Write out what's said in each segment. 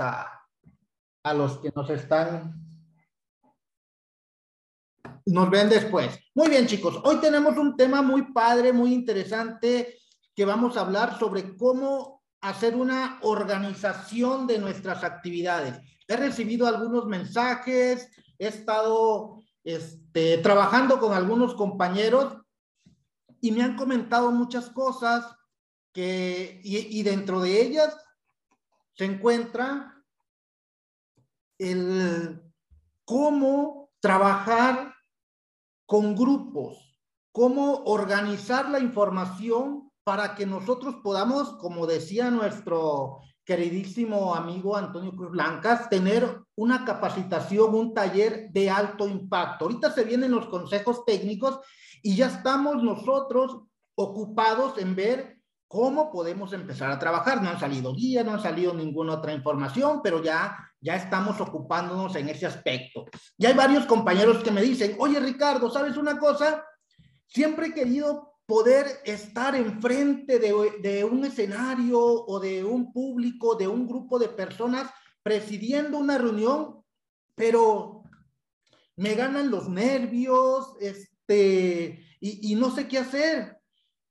a, a los que nos están nos ven después. Muy bien, chicos. Hoy tenemos un tema muy padre, muy interesante, que vamos a hablar sobre cómo hacer una organización de nuestras actividades. He recibido algunos mensajes, he estado este, trabajando con algunos compañeros y me han comentado muchas cosas que, y, y dentro de ellas se encuentra el cómo trabajar con grupos, cómo organizar la información para que nosotros podamos, como decía nuestro queridísimo amigo Antonio Cruz Blancas, tener una capacitación, un taller de alto impacto. Ahorita se vienen los consejos técnicos y ya estamos nosotros ocupados en ver cómo podemos empezar a trabajar. No han salido guías, no han salido ninguna otra información, pero ya ya estamos ocupándonos en ese aspecto. Y hay varios compañeros que me dicen, oye Ricardo, ¿sabes una cosa? Siempre he querido poder estar enfrente de, de un escenario o de un público, de un grupo de personas presidiendo una reunión, pero me ganan los nervios, este, y, y no sé qué hacer.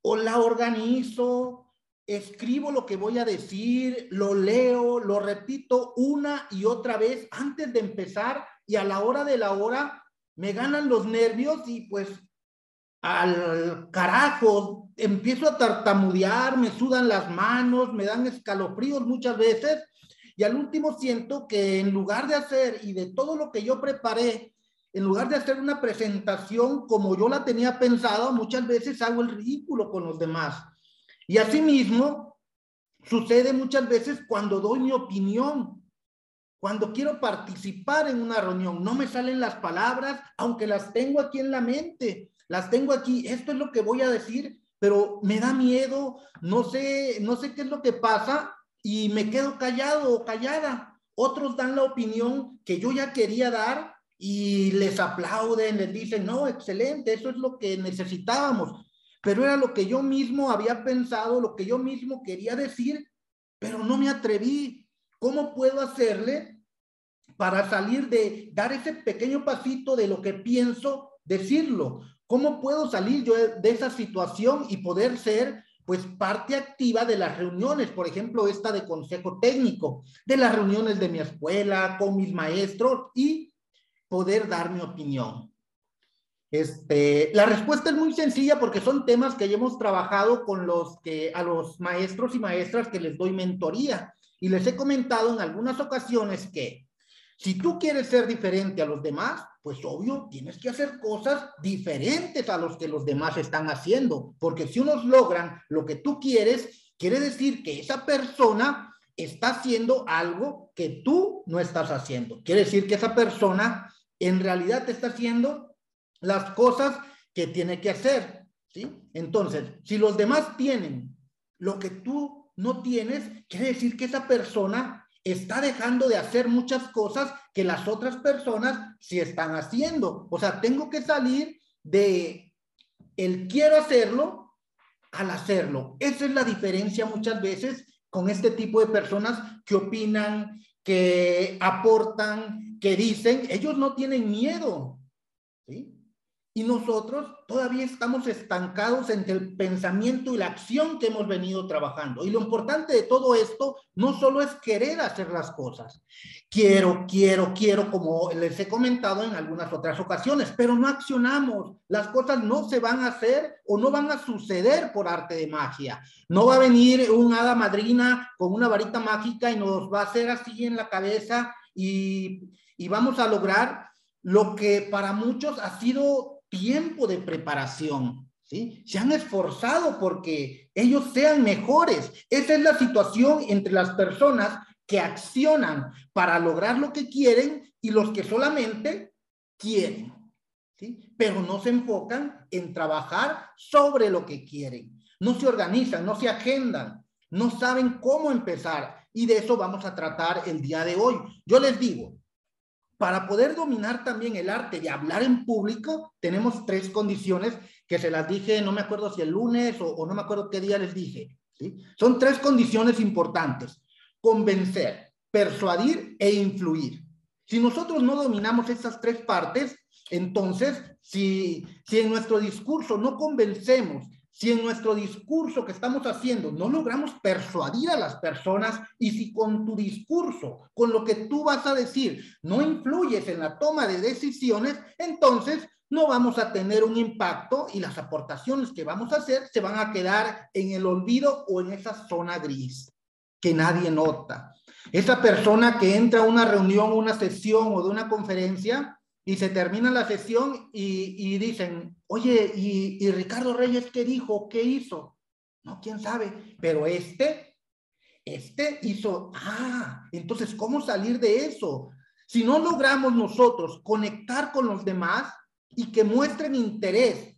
O la organizo, escribo lo que voy a decir, lo leo, lo repito una y otra vez antes de empezar y a la hora de la hora me ganan los nervios y pues al carajo, empiezo a tartamudear, me sudan las manos, me dan escalofríos muchas veces y al último siento que en lugar de hacer y de todo lo que yo preparé, en lugar de hacer una presentación como yo la tenía pensado, muchas veces hago el ridículo con los demás. Y asimismo, sucede muchas veces cuando doy mi opinión, cuando quiero participar en una reunión, no me salen las palabras, aunque las tengo aquí en la mente, las tengo aquí, esto es lo que voy a decir, pero me da miedo, no sé, no sé qué es lo que pasa y me quedo callado o callada. Otros dan la opinión que yo ya quería dar y les aplauden, les dicen, no, excelente, eso es lo que necesitábamos pero era lo que yo mismo había pensado, lo que yo mismo quería decir, pero no me atreví. ¿Cómo puedo hacerle para salir de dar ese pequeño pasito de lo que pienso, decirlo? ¿Cómo puedo salir yo de esa situación y poder ser pues parte activa de las reuniones, por ejemplo, esta de consejo técnico, de las reuniones de mi escuela, con mis maestros y poder dar mi opinión. Este, la respuesta es muy sencilla porque son temas que hemos trabajado con los que a los maestros y maestras que les doy mentoría y les he comentado en algunas ocasiones que si tú quieres ser diferente a los demás, pues obvio tienes que hacer cosas diferentes a los que los demás están haciendo, porque si unos logran lo que tú quieres, quiere decir que esa persona está haciendo algo que tú no estás haciendo. Quiere decir que esa persona en realidad está haciendo las cosas que tiene que hacer, ¿sí? Entonces, si los demás tienen lo que tú no tienes, quiere decir que esa persona está dejando de hacer muchas cosas que las otras personas sí están haciendo. O sea, tengo que salir de el quiero hacerlo al hacerlo. Esa es la diferencia muchas veces con este tipo de personas que opinan, que aportan, que dicen, ellos no tienen miedo. ¿sí? Y nosotros todavía estamos estancados entre el pensamiento y la acción que hemos venido trabajando. Y lo importante de todo esto no solo es querer hacer las cosas. Quiero, quiero, quiero, como les he comentado en algunas otras ocasiones, pero no accionamos. Las cosas no se van a hacer o no van a suceder por arte de magia. No va a venir un hada madrina con una varita mágica y nos va a hacer así en la cabeza y, vamos a lograr lo que para muchos ha sido tiempo de preparación, ¿sí? Se han esforzado porque ellos sean mejores. Esa es la situación entre las personas que accionan para lograr lo que quieren y los que solamente quieren, ¿sí? Pero no se enfocan en trabajar sobre lo que quieren. No se organizan, no se agendan, no saben cómo empezar. Y de eso vamos a tratar el día de hoy. Yo les digo, para poder dominar también el arte de hablar en público, tenemos tres condiciones que se las dije, no me acuerdo si el lunes o, no me acuerdo qué día les dije. Son tres condiciones importantes. Convencer. persuadir e influir. Si nosotros no dominamos estas tres partes, entonces, si, si en nuestro discurso no convencemos, si en nuestro discurso que estamos haciendo no logramos persuadir a las personas y si con tu discurso, con lo que tú vas a decir, no influyes en la toma de decisiones, entonces no vamos a tener un impacto y las aportaciones que vamos a hacer se van a quedar en el olvido o en esa zona gris que nadie nota. Esa persona que entra a una reunión, una sesión o de una conferencia y se termina la sesión y, dicen, oye, ¿y, Ricardo Reyes qué dijo? ¿Qué hizo? No, quién sabe, pero este, este hizo, ah, entonces, ¿cómo salir de eso? Si no logramos nosotros conectar con los demás y que muestren interés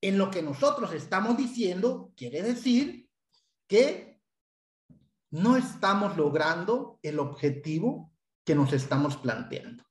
en lo que nosotros estamos diciendo, quiere decir que no estamos logrando el objetivo que nos estamos planteando.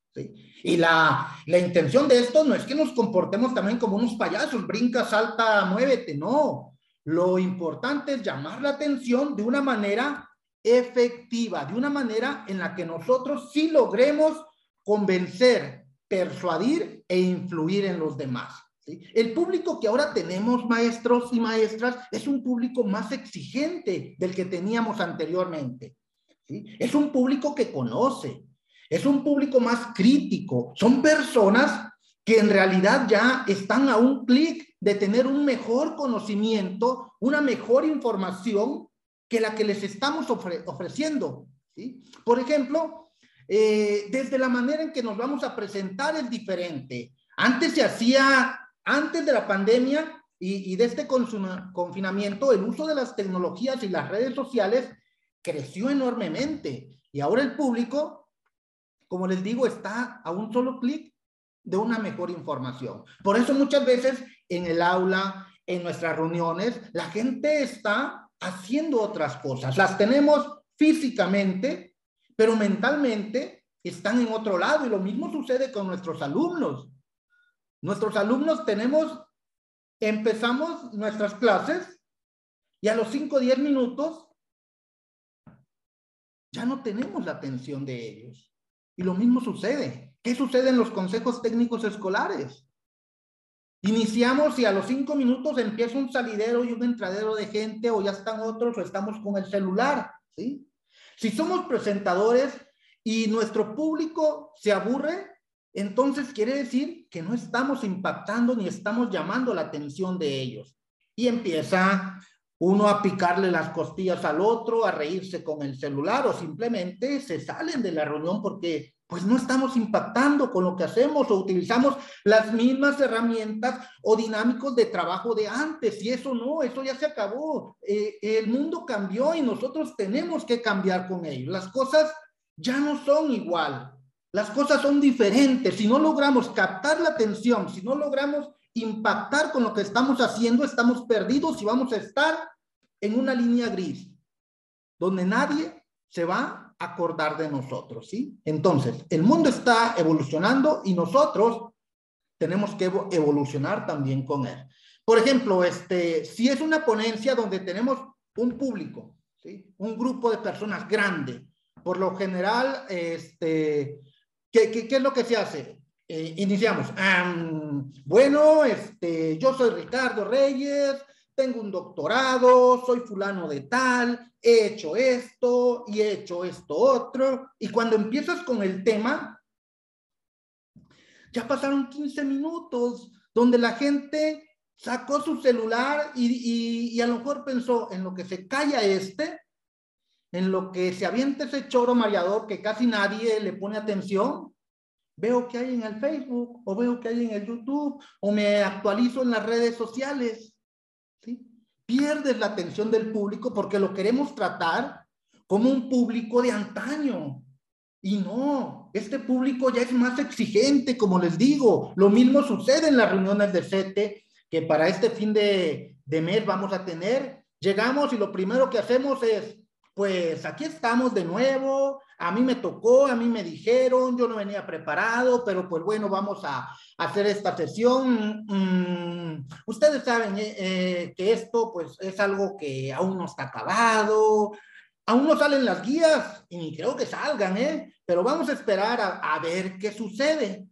Y la, la intención de esto no es que nos comportemos también como unos payasos, brinca, salta, muévete, no. Lo importante es llamar la atención de una manera efectiva, de una manera en la que nosotros sí logremos convencer, persuadir e influir en los demás. El público que ahora tenemos, maestros y maestras, es un público más exigente del que teníamos anteriormente. Es un público que conoce, es un público más crítico, son personas que en realidad ya están a un clic de tener un mejor conocimiento, una mejor información que la que les estamos ofreciendo. Por ejemplo, eh, desde la manera en que nos vamos a presentar es diferente. Antes se hacía, antes de la pandemia y de este confinamiento, el uso de las tecnologías y las redes sociales creció enormemente. Y ahora el público como les digo, está a un solo clic de una mejor información. Por eso muchas veces en el aula, en nuestras reuniones, la gente está haciendo otras cosas. Las tenemos físicamente, pero mentalmente están en otro lado. Y lo mismo sucede con nuestros alumnos. Nuestros alumnos tenemos, empezamos nuestras clases y a los 5 o 10 minutos ya no tenemos la atención de ellos. Y lo mismo sucede. ¿Qué sucede en los consejos técnicos escolares? Iniciamos y a los cinco minutos empieza un salidero y un entradero de gente o ya están otros o estamos con el celular, ¿sí? Si somos presentadores y nuestro público se aburre, entonces quiere decir que no estamos impactando ni estamos llamando la atención de ellos. Y empieza uno a picarle las costillas al otro, a reírse con el celular o simplemente se salen de la reunión porque pues no estamos impactando con lo que hacemos o utilizamos las mismas herramientas o dinámicos de trabajo de antes y eso no, eso ya se acabó. Eh, el mundo cambió y nosotros tenemos que cambiar con ello. Las cosas ya no son igual, las cosas son diferentes. Si no logramos captar la atención, si no logramos impactar con lo que estamos haciendo, estamos perdidos y vamos a estar en una línea gris, donde nadie se va a acordar de nosotros, ¿sí? Entonces, el mundo está evolucionando y nosotros tenemos que evolucionar también con él. Por ejemplo, este, si es una ponencia donde tenemos un público, ¿sí? Un grupo de personas grande, por lo general, este, ¿qué, qué, qué es lo que se hace? Eh, iniciamos. bueno, este, yo soy Ricardo Reyes, tengo un doctorado, soy fulano de tal, he hecho esto y he hecho esto otro. Y cuando empiezas con el tema, ya pasaron 15 minutos donde la gente sacó su celular y, y, a lo mejor pensó en lo que se calla este, en lo que se avienta ese choro mareador que casi nadie le pone atención, veo que hay en el Facebook o veo que hay en el YouTube o me actualizo en las redes sociales. ¿sí? Pierdes la atención del público porque lo queremos tratar como un público de antaño. Y no, este público ya es más exigente, como les digo. Lo mismo sucede en las reuniones de CETE, que para este fin de, de mes vamos a tener. Llegamos y lo primero que hacemos es, pues aquí estamos de nuevo, a mí me tocó, a mí me dijeron, yo no venía preparado, pero pues bueno, vamos a, hacer esta sesión. Mm, ustedes saben eh, eh, que esto pues es algo que aún no está acabado, Aún no salen las guías y ni creo que salgan, ¿eh? Pero vamos a esperar a, a ver qué sucede.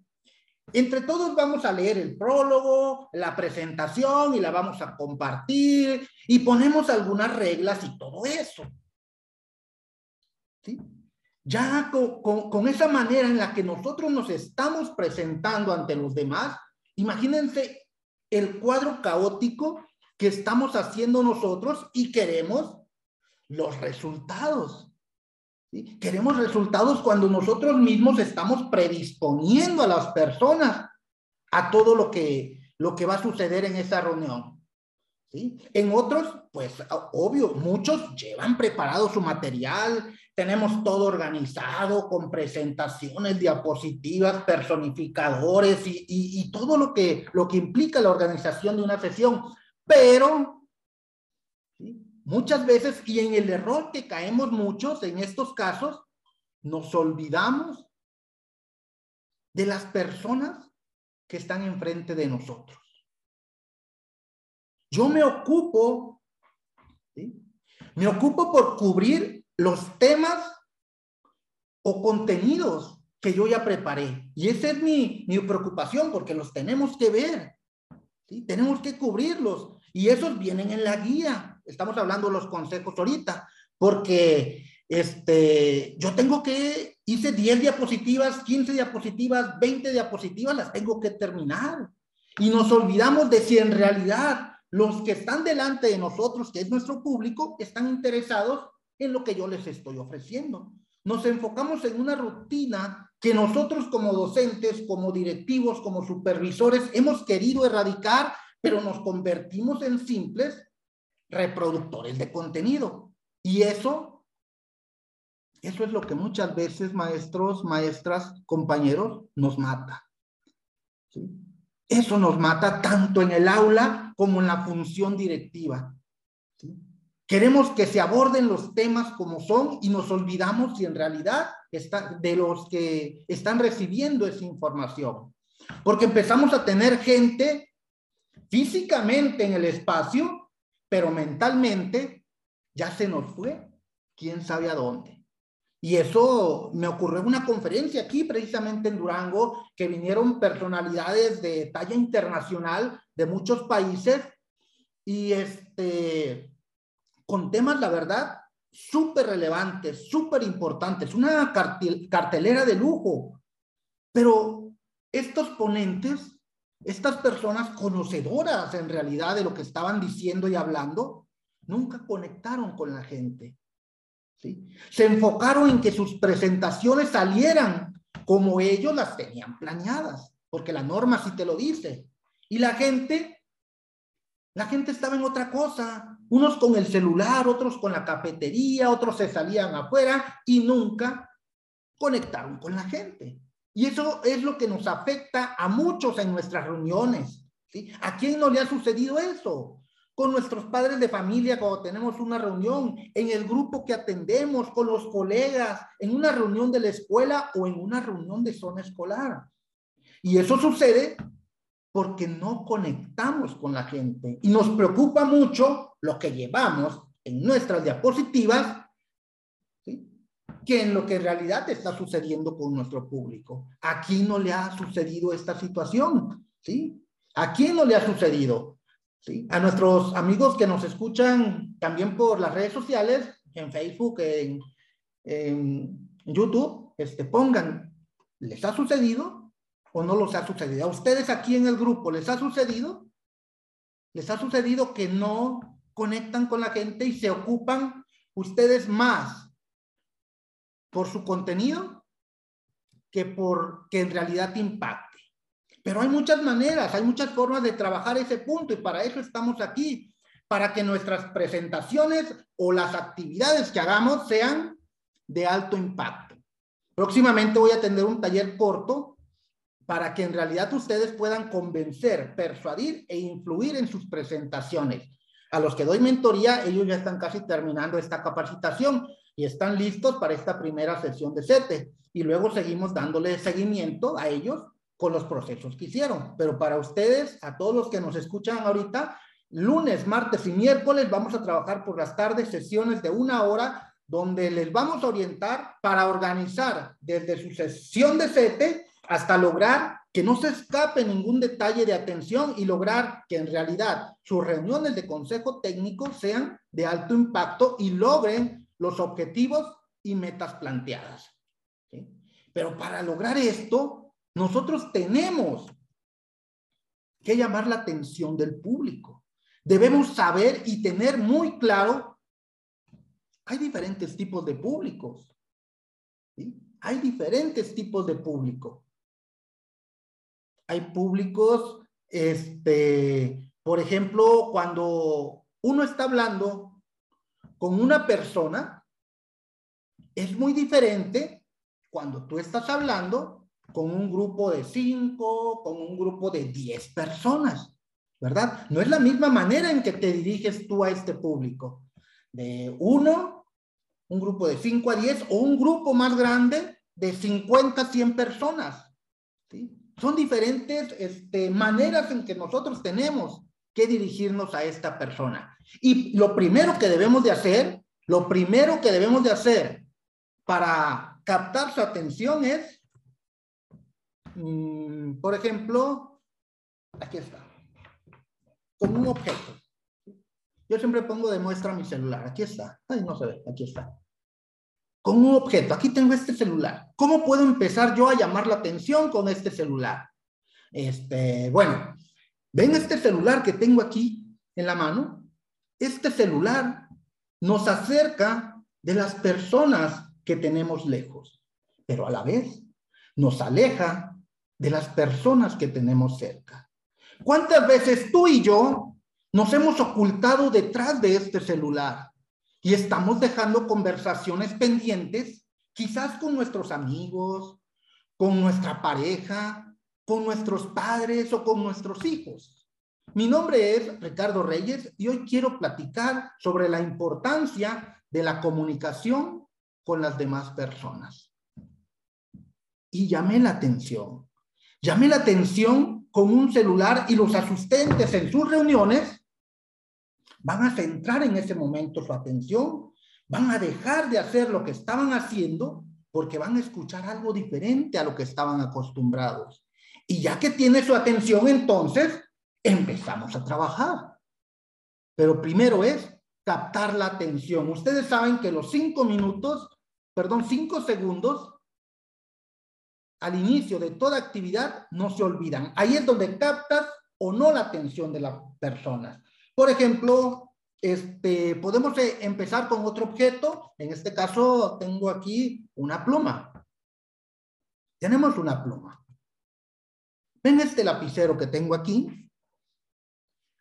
Entre todos vamos a leer el prólogo, la presentación y la vamos a compartir y ponemos algunas reglas y todo eso. Ya con, con, esa manera en la que nosotros nos estamos presentando ante los demás, imagínense el cuadro caótico que estamos haciendo nosotros y queremos los resultados. Queremos resultados cuando nosotros mismos estamos predisponiendo a las personas a todo lo que, lo que va a suceder en esa reunión. En otros, pues obvio, muchos llevan preparado su material, tenemos todo organizado con presentaciones, diapositivas, personificadores y, y todo lo que, lo que implica la organización de una sesión. Pero Muchas veces, y en el error que caemos muchos en estos casos, nos olvidamos de las personas que están enfrente de nosotros. Yo me ocupo, me ocupo por cubrir los temas o contenidos que yo ya preparé. Y esa es mi, mi preocupación, porque los tenemos que ver. ¿sí? Tenemos que cubrirlos. Y esos vienen en la guía estamos hablando de los consejos ahorita, porque este, yo tengo que, hice 10 diapositivas, 15 diapositivas, 20 diapositivas, las tengo que terminar. Y nos olvidamos de si en realidad los que están delante de nosotros, que es nuestro público, están interesados en lo que yo les estoy ofreciendo. Nos enfocamos en una rutina que nosotros como docentes, como directivos, como supervisores, hemos querido erradicar, pero nos convertimos en simples reproductores de contenido. Y eso, eso es lo que muchas veces maestros, maestras, compañeros nos mata. Eso nos mata tanto en el aula como en la función directiva. Queremos que se aborden los temas como son y nos olvidamos si en realidad está, de los que están recibiendo esa información. Porque empezamos a tener gente físicamente en el espacio pero mentalmente ya se nos fue, quién sabe a dónde. Y eso me ocurrió en una conferencia aquí, precisamente en Durango, que vinieron personalidades de talla internacional de muchos países y este, con temas, la verdad, súper relevantes, súper importantes, una cartelera de lujo. Pero estos ponentes estas personas conocedoras en realidad de lo que estaban diciendo y hablando, nunca conectaron con la gente. ¿sí? Se enfocaron en que sus presentaciones salieran como ellos las tenían planeadas, porque la norma sí te lo dice. Y la gente, la gente estaba en otra cosa, unos con el celular, otros con la cafetería, otros se salían afuera y nunca conectaron con la gente. Y eso es lo que nos afecta a muchos en nuestras reuniones. ¿A quién no le ha sucedido eso? Con nuestros padres de familia cuando tenemos una reunión, en el grupo que atendemos, con los colegas, en una reunión de la escuela o en una reunión de zona escolar. Y eso sucede porque no conectamos con la gente y nos preocupa mucho lo que llevamos en nuestras diapositivas que en lo que en realidad está sucediendo con nuestro público. ¿A quién no le ha sucedido esta situación? ¿Sí? ¿A quién no le ha sucedido? ¿Sí? A nuestros amigos que nos escuchan también por las redes sociales, en Facebook, en, en YouTube, este, pongan, ¿les ha sucedido o no les ha sucedido? ¿A ustedes aquí en el grupo les ha sucedido? ¿Les ha sucedido que no conectan con la gente y se ocupan ustedes más por su contenido que por que en realidad impacte. Pero hay muchas maneras, hay muchas formas de trabajar ese punto y para eso estamos aquí, para que nuestras presentaciones o las actividades que hagamos sean de alto impacto. Próximamente voy a tener un taller corto para que en realidad ustedes puedan convencer, persuadir e influir en sus presentaciones. A los que doy mentoría, ellos ya están casi terminando esta capacitación y están listos para esta primera sesión de SETE. Y luego seguimos dándole seguimiento a ellos con los procesos que hicieron. Pero para ustedes, a todos los que nos escuchan ahorita, lunes, martes y miércoles vamos a trabajar por las tardes sesiones de una hora donde les vamos a orientar para organizar desde su sesión de CETE hasta lograr que no se escape ningún detalle de atención y lograr que en realidad sus reuniones de consejo técnico sean de alto impacto y logren los objetivos y metas planteadas. Pero para lograr esto, nosotros tenemos que llamar la atención del público. Debemos saber y tener muy claro, hay diferentes tipos de públicos. Hay diferentes tipos de público. Hay públicos, este, por ejemplo, cuando uno está hablando con una persona, es muy diferente cuando tú estás hablando con un grupo de cinco, con un grupo de diez personas, ¿verdad? No es la misma manera en que te diriges tú a este público. De uno, un grupo de cinco a diez o un grupo más grande de 50 a 100 personas. ¿sí? Son diferentes este, maneras en que nosotros tenemos que dirigirnos a esta persona. Y lo primero que debemos de hacer, lo primero que debemos de hacer para captar su atención es, mm, por ejemplo, aquí está, con un objeto. Yo siempre pongo de muestra mi celular. Aquí está. Ay, no se ve. Aquí está. Con un objeto. Aquí tengo este celular. ¿Cómo puedo empezar yo a llamar la atención con este celular? Este, bueno, ven este celular que tengo aquí en la mano. Este celular nos acerca de las personas que tenemos lejos, pero a la vez nos aleja de las personas que tenemos cerca. ¿Cuántas veces tú y yo nos hemos ocultado detrás de este celular y estamos dejando conversaciones pendientes, quizás con nuestros amigos, con nuestra pareja, con nuestros padres o con nuestros hijos? Mi nombre es Ricardo Reyes y hoy quiero platicar sobre la importancia de la comunicación con las demás personas. Y llamé la atención. Llamé la atención con un celular y los asistentes en sus reuniones van a centrar en ese momento su atención, van a dejar de hacer lo que estaban haciendo porque van a escuchar algo diferente a lo que estaban acostumbrados. Y ya que tiene su atención, entonces empezamos a trabajar. Pero primero es captar la atención. Ustedes saben que los cinco minutos perdón, cinco segundos al inicio de toda actividad no se olvidan. Ahí es donde captas o no la atención de las personas. Por ejemplo, este, podemos eh, empezar con otro objeto. En este caso tengo aquí una pluma. Tenemos una pluma. ¿Ven este lapicero que tengo aquí?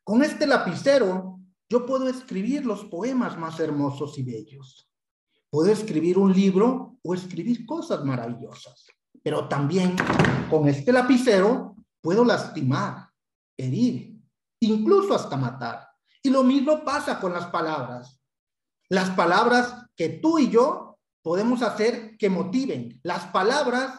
Con este lapicero yo puedo escribir los poemas más hermosos y bellos. Puedo escribir un libro o escribir cosas maravillosas, pero también con este lapicero puedo lastimar, herir, incluso hasta matar. Y lo mismo pasa con las palabras. Las palabras que tú y yo podemos hacer que motiven. Las palabras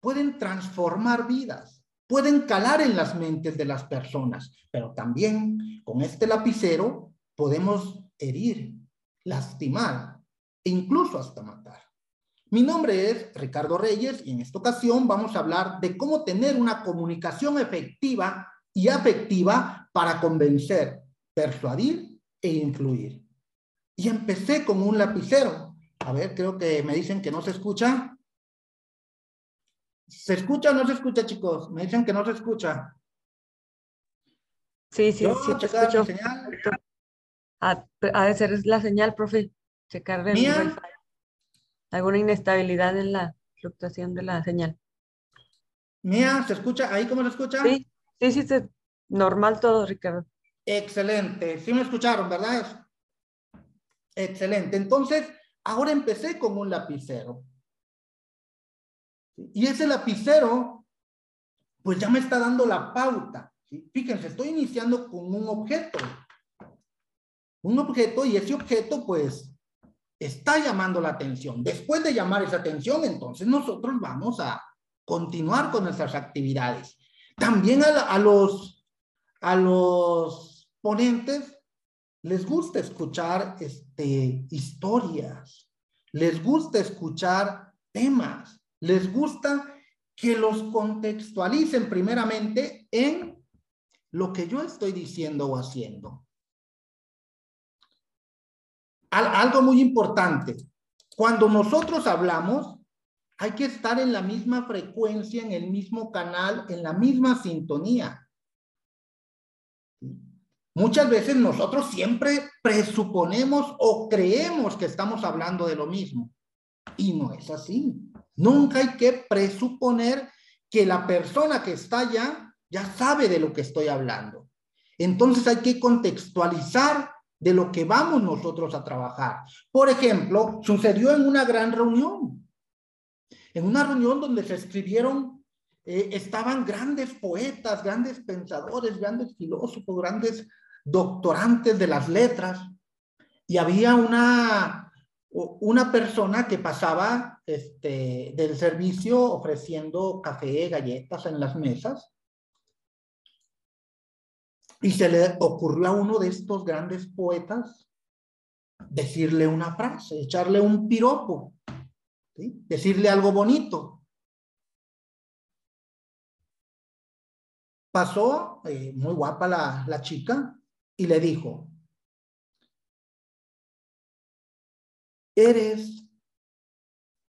pueden transformar vidas, pueden calar en las mentes de las personas, pero también con este lapicero podemos herir, lastimar incluso hasta matar. Mi nombre es Ricardo Reyes y en esta ocasión vamos a hablar de cómo tener una comunicación efectiva y afectiva para convencer, persuadir e influir. Y empecé con un lapicero. A ver, creo que me dicen que no se escucha. ¿Se escucha o no se escucha, chicos? Me dicen que no se escucha. Sí, sí, sí, te escucho. Ha de ser la señal, profe checar de alguna inestabilidad en la fluctuación de la señal. Mía, ¿se escucha? ¿Ahí cómo se escucha? Sí, sí, sí, normal todo, Ricardo. Excelente, sí me escucharon, ¿verdad? Excelente, entonces, ahora empecé con un lapicero. Y ese lapicero, pues ya me está dando la pauta. Fíjense, estoy iniciando con un objeto. Un objeto y ese objeto, pues, está llamando la atención. Después de llamar esa atención, entonces nosotros vamos a continuar con nuestras actividades. También a, los, a los ponentes les gusta escuchar este, historias, les gusta escuchar temas, les gusta que los contextualicen primeramente en lo que yo estoy diciendo o haciendo. algo muy importante, cuando nosotros hablamos, hay que estar en la misma frecuencia, en el mismo canal, en la misma sintonía. Muchas veces nosotros siempre presuponemos o creemos que estamos hablando de lo mismo. Y no es así. Nunca hay que presuponer que la persona que está allá ya sabe de lo que estoy hablando. Entonces hay que contextualizar de lo que vamos nosotros a trabajar. Por ejemplo, sucedió en una gran reunión, en una reunión donde se escribieron, eh, estaban grandes poetas, grandes pensadores, grandes filósofos, grandes doctorantes de las letras, y había una, una persona que pasaba este, del servicio ofreciendo café, galletas en las mesas, y se le ocurrió a uno de estos grandes poetas decirle una frase, echarle un piropo, decirle algo bonito. Pasó, eh, muy guapa la, la chica, y le dijo, eres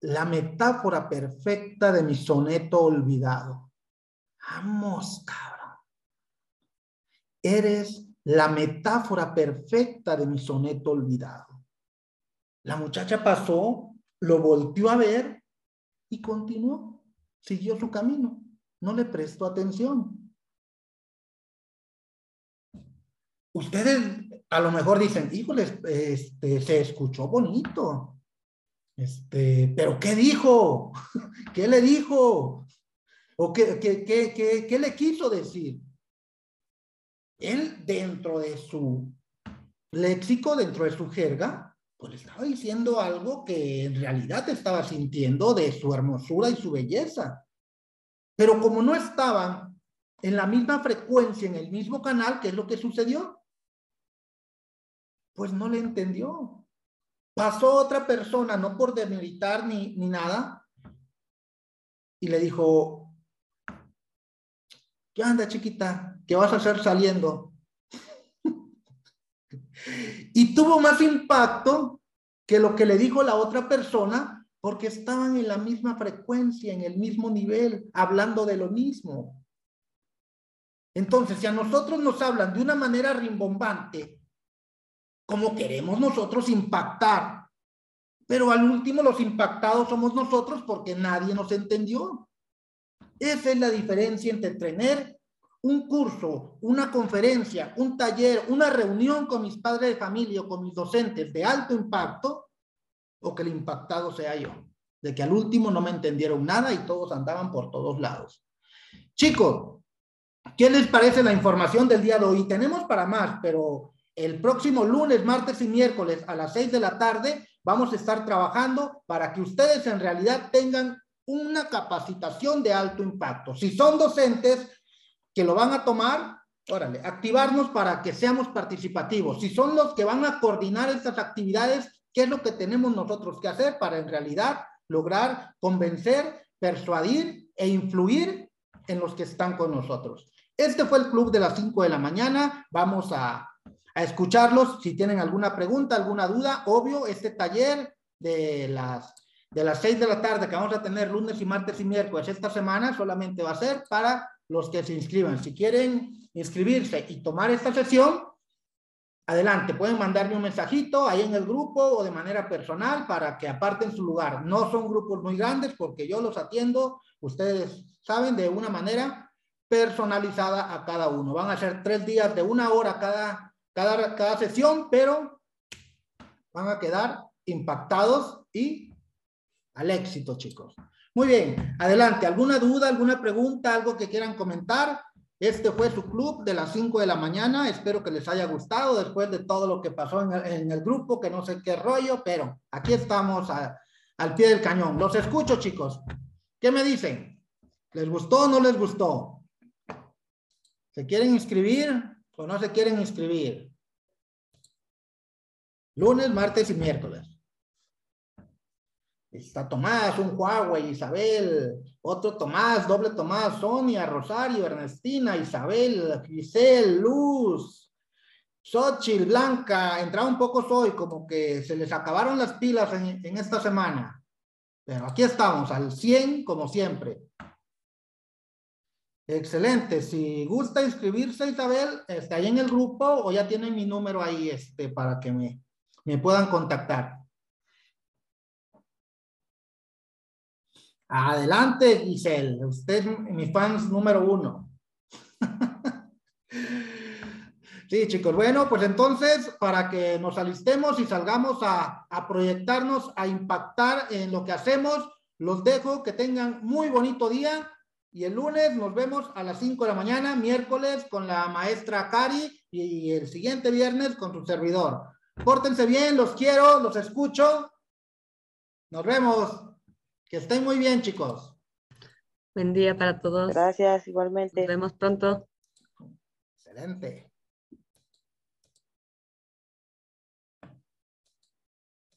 la metáfora perfecta de mi soneto olvidado. Vamos, cabrón. Eres la metáfora perfecta de mi soneto olvidado. La muchacha pasó, lo volvió a ver y continuó, siguió su camino, no le prestó atención. Ustedes a lo mejor dicen, híjoles, este, se escuchó bonito. Este, pero ¿qué dijo? ¿Qué le dijo? ¿O qué, qué, qué, qué le quiso decir? él dentro de su léxico, dentro de su jerga, pues le estaba diciendo algo que en realidad estaba sintiendo de su hermosura y su belleza. Pero como no estaban en la misma frecuencia, en el mismo canal, ¿qué es lo que sucedió? Pues no le entendió. Pasó otra persona, no por demilitar ni, ni nada, y le dijo, ¿qué anda chiquita? ¿Qué vas a hacer saliendo? Y tuvo más impacto que lo que le dijo la otra persona porque estaban en la misma frecuencia, en el mismo nivel, hablando de lo mismo. Entonces, si a nosotros nos hablan de una manera rimbombante, como queremos nosotros impactar, pero al último los impactados somos nosotros porque nadie nos entendió. Esa es la diferencia entre tener un curso, una conferencia, un taller, una reunión con mis padres de familia o con mis docentes de alto impacto, o que el impactado sea yo, de que al último no me entendieron nada y todos andaban por todos lados. Chicos, ¿qué les parece la información del día de hoy? Tenemos para más, pero el próximo lunes, martes y miércoles a las seis de la tarde vamos a estar trabajando para que ustedes en realidad tengan una capacitación de alto impacto. Si son docentes, que lo van a tomar, órale, activarnos para que seamos participativos. Si son los que van a coordinar estas actividades, ¿qué es lo que tenemos nosotros que hacer para en realidad lograr convencer, persuadir e influir en los que están con nosotros? Este fue el club de las 5 de la mañana. Vamos a, a escucharlos. Si tienen alguna pregunta, alguna duda, obvio, este taller de las de las 6 de la tarde que vamos a tener lunes y martes y miércoles esta semana solamente va a ser para los que se inscriban. Si quieren inscribirse y tomar esta sesión, adelante, pueden mandarme un mensajito ahí en el grupo o de manera personal para que aparten su lugar. No son grupos muy grandes porque yo los atiendo, ustedes saben, de una manera personalizada a cada uno. Van a ser tres días de una hora cada, cada, cada sesión, pero van a quedar impactados y al éxito, chicos. Muy bien, adelante. ¿Alguna duda, alguna pregunta, algo que quieran comentar? Este fue su club de las 5 de la mañana. Espero que les haya gustado después de todo lo que pasó en el, grupo, que no sé qué rollo, pero aquí estamos al pie del cañón. Los escucho, chicos. ¿Qué me dicen? ¿Les gustó o no les gustó? ¿Se quieren inscribir o no se quieren inscribir? Lunes, martes y miércoles. Está Tomás, un Huawei, Isabel, otro Tomás, doble Tomás, Sonia, Rosario, Ernestina, Isabel, Giselle, Luz, Xochitl, Blanca, entraba un poco hoy, como que se les acabaron las pilas en, en esta semana. Pero aquí estamos, al 100 como siempre. Excelente. Si gusta inscribirse, Isabel, está ahí en el grupo o ya tienen mi número ahí este, para que me, me puedan contactar. Adelante, Giselle. Usted es mi fans número uno. sí, chicos. Bueno, pues entonces, para que nos alistemos y salgamos a, a proyectarnos, a impactar en lo que hacemos, los dejo que tengan muy bonito día y el lunes nos vemos a las 5 de la mañana, miércoles con la maestra Cari y el siguiente viernes con su servidor. Pórtense bien, los quiero, los escucho. Nos vemos. Que estén muy bien, chicos. Buen día para todos. Gracias, igualmente. Nos vemos pronto. Excelente.